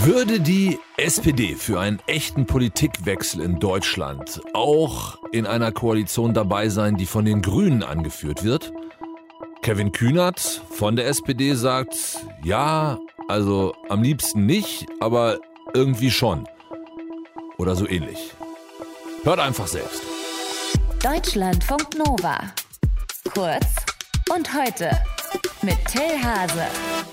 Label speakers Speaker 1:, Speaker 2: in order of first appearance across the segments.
Speaker 1: Würde die SPD für einen echten Politikwechsel in Deutschland auch in einer Koalition dabei sein, die von den Grünen angeführt wird? Kevin Kühnert von der SPD sagt, ja, also am liebsten nicht, aber irgendwie schon. Oder so ähnlich. Hört einfach selbst.
Speaker 2: Deutschlandfunk Nova. Kurz und heute mit Till Hase.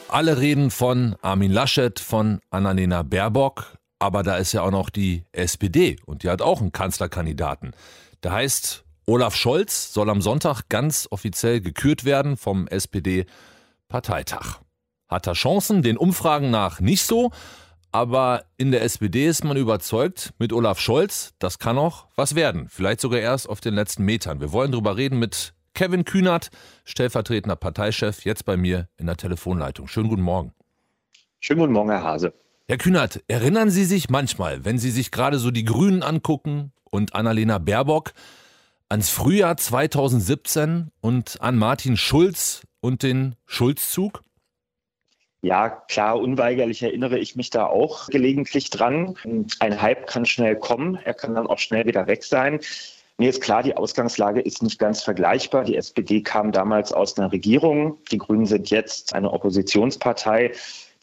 Speaker 1: Alle reden von Armin Laschet, von Annalena Baerbock, aber da ist ja auch noch die SPD und die hat auch einen Kanzlerkandidaten. Der heißt Olaf Scholz, soll am Sonntag ganz offiziell gekürt werden vom SPD-Parteitag. Hat er Chancen? Den Umfragen nach nicht so. Aber in der SPD ist man überzeugt, mit Olaf Scholz, das kann auch was werden. Vielleicht sogar erst auf den letzten Metern. Wir wollen darüber reden mit Kevin Kühnert, stellvertretender Parteichef, jetzt bei mir in der Telefonleitung. Schönen guten Morgen.
Speaker 3: Schönen guten Morgen, Herr Hase.
Speaker 1: Herr Kühnert, erinnern Sie sich manchmal, wenn Sie sich gerade so die Grünen angucken und Annalena Baerbock, ans Frühjahr 2017 und an Martin Schulz und den Schulzzug?
Speaker 3: Ja, klar, unweigerlich erinnere ich mich da auch gelegentlich dran. Ein Hype kann schnell kommen, er kann dann auch schnell wieder weg sein. Mir ist klar, die Ausgangslage ist nicht ganz vergleichbar. Die SPD kam damals aus einer Regierung. Die Grünen sind jetzt eine Oppositionspartei.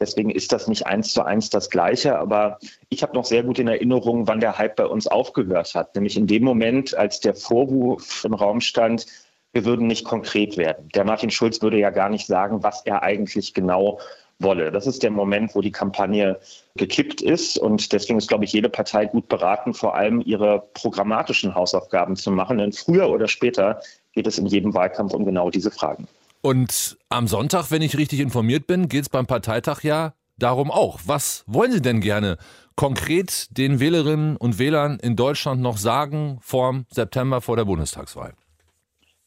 Speaker 3: Deswegen ist das nicht eins zu eins das Gleiche. Aber ich habe noch sehr gut in Erinnerung, wann der Hype bei uns aufgehört hat. Nämlich in dem Moment, als der Vorwurf im Raum stand, wir würden nicht konkret werden. Der Martin Schulz würde ja gar nicht sagen, was er eigentlich genau wolle. Das ist der Moment, wo die Kampagne gekippt ist. Und deswegen ist, glaube ich, jede Partei gut beraten, vor allem ihre programmatischen Hausaufgaben zu machen. Denn früher oder später geht es in jedem Wahlkampf um genau diese Fragen.
Speaker 1: Und am Sonntag, wenn ich richtig informiert bin, geht es beim Parteitag ja darum auch. Was wollen Sie denn gerne konkret den Wählerinnen und Wählern in Deutschland noch sagen vor September, vor der Bundestagswahl?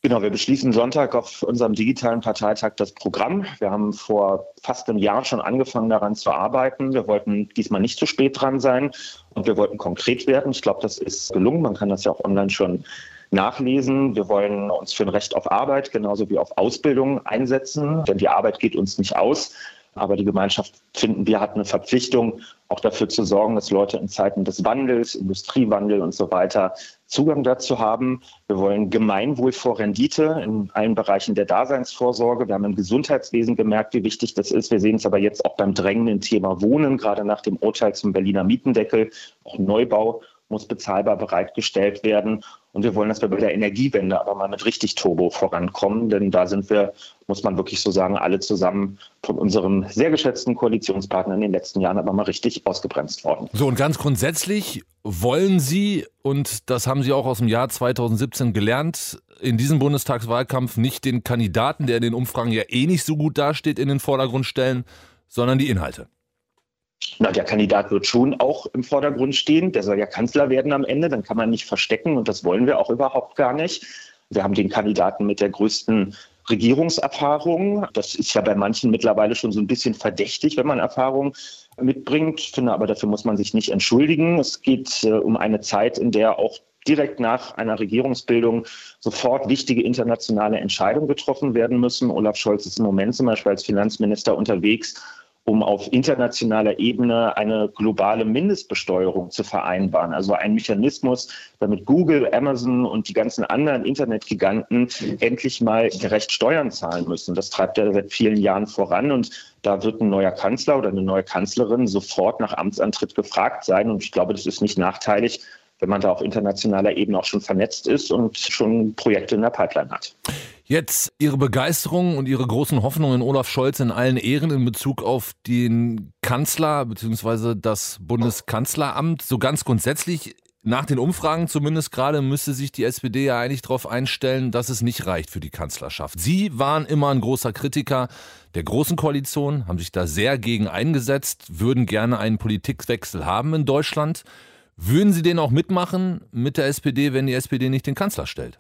Speaker 3: Genau, wir beschließen Sonntag auf unserem digitalen Parteitag das Programm. Wir haben vor fast einem Jahr schon angefangen daran zu arbeiten. Wir wollten diesmal nicht zu spät dran sein und wir wollten konkret werden. Ich glaube, das ist gelungen. Man kann das ja auch online schon nachlesen. Wir wollen uns für ein Recht auf Arbeit genauso wie auf Ausbildung einsetzen, denn die Arbeit geht uns nicht aus. Aber die Gemeinschaft, finden wir, hat eine Verpflichtung, auch dafür zu sorgen, dass Leute in Zeiten des Wandels, Industriewandel und so weiter Zugang dazu haben. Wir wollen Gemeinwohl vor Rendite in allen Bereichen der Daseinsvorsorge. Wir haben im Gesundheitswesen gemerkt, wie wichtig das ist. Wir sehen es aber jetzt auch beim drängenden Thema Wohnen, gerade nach dem Urteil zum Berliner Mietendeckel. Auch Neubau muss bezahlbar bereitgestellt werden. Und wir wollen, dass wir bei der Energiewende aber mal mit richtig Turbo vorankommen, denn da sind wir, muss man wirklich so sagen, alle zusammen von unserem sehr geschätzten Koalitionspartner in den letzten Jahren aber mal richtig ausgebremst worden.
Speaker 1: So, und ganz grundsätzlich wollen Sie, und das haben Sie auch aus dem Jahr 2017 gelernt, in diesem Bundestagswahlkampf nicht den Kandidaten, der in den Umfragen ja eh nicht so gut dasteht, in den Vordergrund stellen, sondern die Inhalte.
Speaker 3: Na, der Kandidat wird schon auch im Vordergrund stehen. Der soll ja Kanzler werden am Ende. Dann kann man nicht verstecken und das wollen wir auch überhaupt gar nicht. Wir haben den Kandidaten mit der größten Regierungserfahrung. Das ist ja bei manchen mittlerweile schon so ein bisschen verdächtig, wenn man Erfahrung mitbringt. Ich finde aber, dafür muss man sich nicht entschuldigen. Es geht äh, um eine Zeit, in der auch direkt nach einer Regierungsbildung sofort wichtige internationale Entscheidungen getroffen werden müssen. Olaf Scholz ist im Moment zum Beispiel als Finanzminister unterwegs um auf internationaler Ebene eine globale Mindestbesteuerung zu vereinbaren. Also ein Mechanismus, damit Google, Amazon und die ganzen anderen Internetgiganten endlich mal gerecht Steuern zahlen müssen. Das treibt er seit vielen Jahren voran und da wird ein neuer Kanzler oder eine neue Kanzlerin sofort nach Amtsantritt gefragt sein. Und ich glaube, das ist nicht nachteilig, wenn man da auf internationaler Ebene auch schon vernetzt ist und schon Projekte in der Pipeline hat.
Speaker 1: Jetzt Ihre Begeisterung und Ihre großen Hoffnungen in Olaf Scholz in allen Ehren in Bezug auf den Kanzler bzw. das Bundeskanzleramt. So ganz grundsätzlich, nach den Umfragen zumindest gerade, müsste sich die SPD ja eigentlich darauf einstellen, dass es nicht reicht für die Kanzlerschaft. Sie waren immer ein großer Kritiker der Großen Koalition, haben sich da sehr gegen eingesetzt, würden gerne einen Politikwechsel haben in Deutschland. Würden Sie den auch mitmachen mit der SPD, wenn die SPD nicht den Kanzler stellt?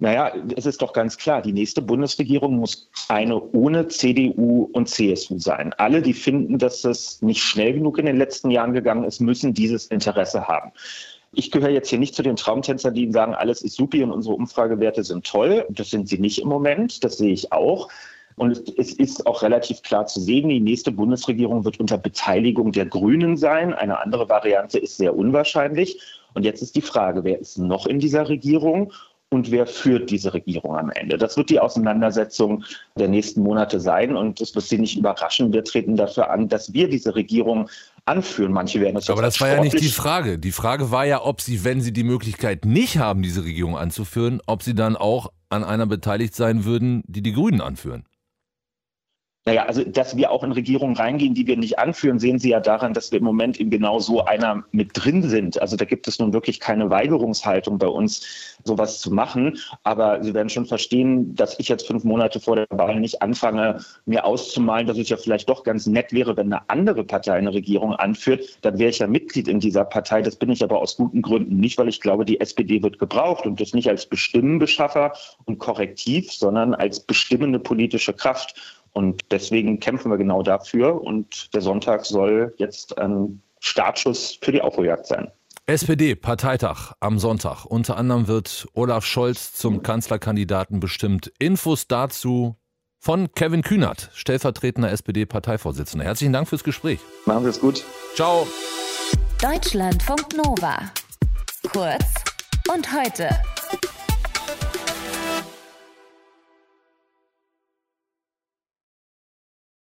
Speaker 3: Naja, es ist doch ganz klar, die nächste Bundesregierung muss eine ohne CDU und CSU sein. Alle, die finden, dass es nicht schnell genug in den letzten Jahren gegangen ist, müssen dieses Interesse haben. Ich gehöre jetzt hier nicht zu den Traumtänzern, die sagen, alles ist supi und unsere Umfragewerte sind toll. Das sind sie nicht im Moment, das sehe ich auch. Und es, es, ist auch relativ klar zu sehen, die nächste Bundesregierung wird unter Beteiligung der Grünen sein. Eine andere Variante ist sehr unwahrscheinlich. Und jetzt ist die Frage, wer ist noch in dieser Regierung und wer führt diese Regierung am Ende. Das wird die Auseinandersetzung der nächsten Monate sein und es wird Sie nicht überraschen. Wir treten dafür an, dass wir diese Regierung anführen. Manche werden
Speaker 1: das Aber das war ja nicht die Frage. Die Frage war ja, ob Sie, wenn Sie die Möglichkeit nicht haben, diese Regierung anzuführen, ob Sie dann auch an einer beteiligt sein würden, die die Grünen anführen.
Speaker 3: Naja, also dass wir auch in Regierungen reingehen, die wir nicht anführen, sehen Sie ja daran, dass wir im Moment in genau so einer mit drin sind. Also da gibt es nun wirklich keine Weigerungshaltung bei uns, sowas zu machen. Aber Sie werden schon verstehen, dass ich jetzt fünf Monate vor der Wahl nicht anfange, mir auszumalen, dass es ja vielleicht doch ganz nett wäre, wenn eine andere Partei eine Regierung anführt. Dann wäre ich ja Mitglied in dieser Partei. Das bin ich aber aus guten Gründen nicht, weil ich glaube, die SPD wird gebraucht und das nicht als Bestimmenbeschaffer und Korrektiv, sondern als bestimmende politische Kraft. Und deswegen kämpfen wir genau dafür. Und der Sonntag soll jetzt ein Startschuss für die Aufholjagd sein.
Speaker 1: SPD-Parteitag am Sonntag. Unter anderem wird Olaf Scholz zum Kanzlerkandidaten bestimmt. Infos dazu von Kevin Kühnert, stellvertretender SPD-Parteivorsitzender. Herzlichen Dank fürs Gespräch.
Speaker 3: Machen Sie es gut.
Speaker 1: Ciao.
Speaker 2: Deutschlandfunk Nova. Kurz und heute.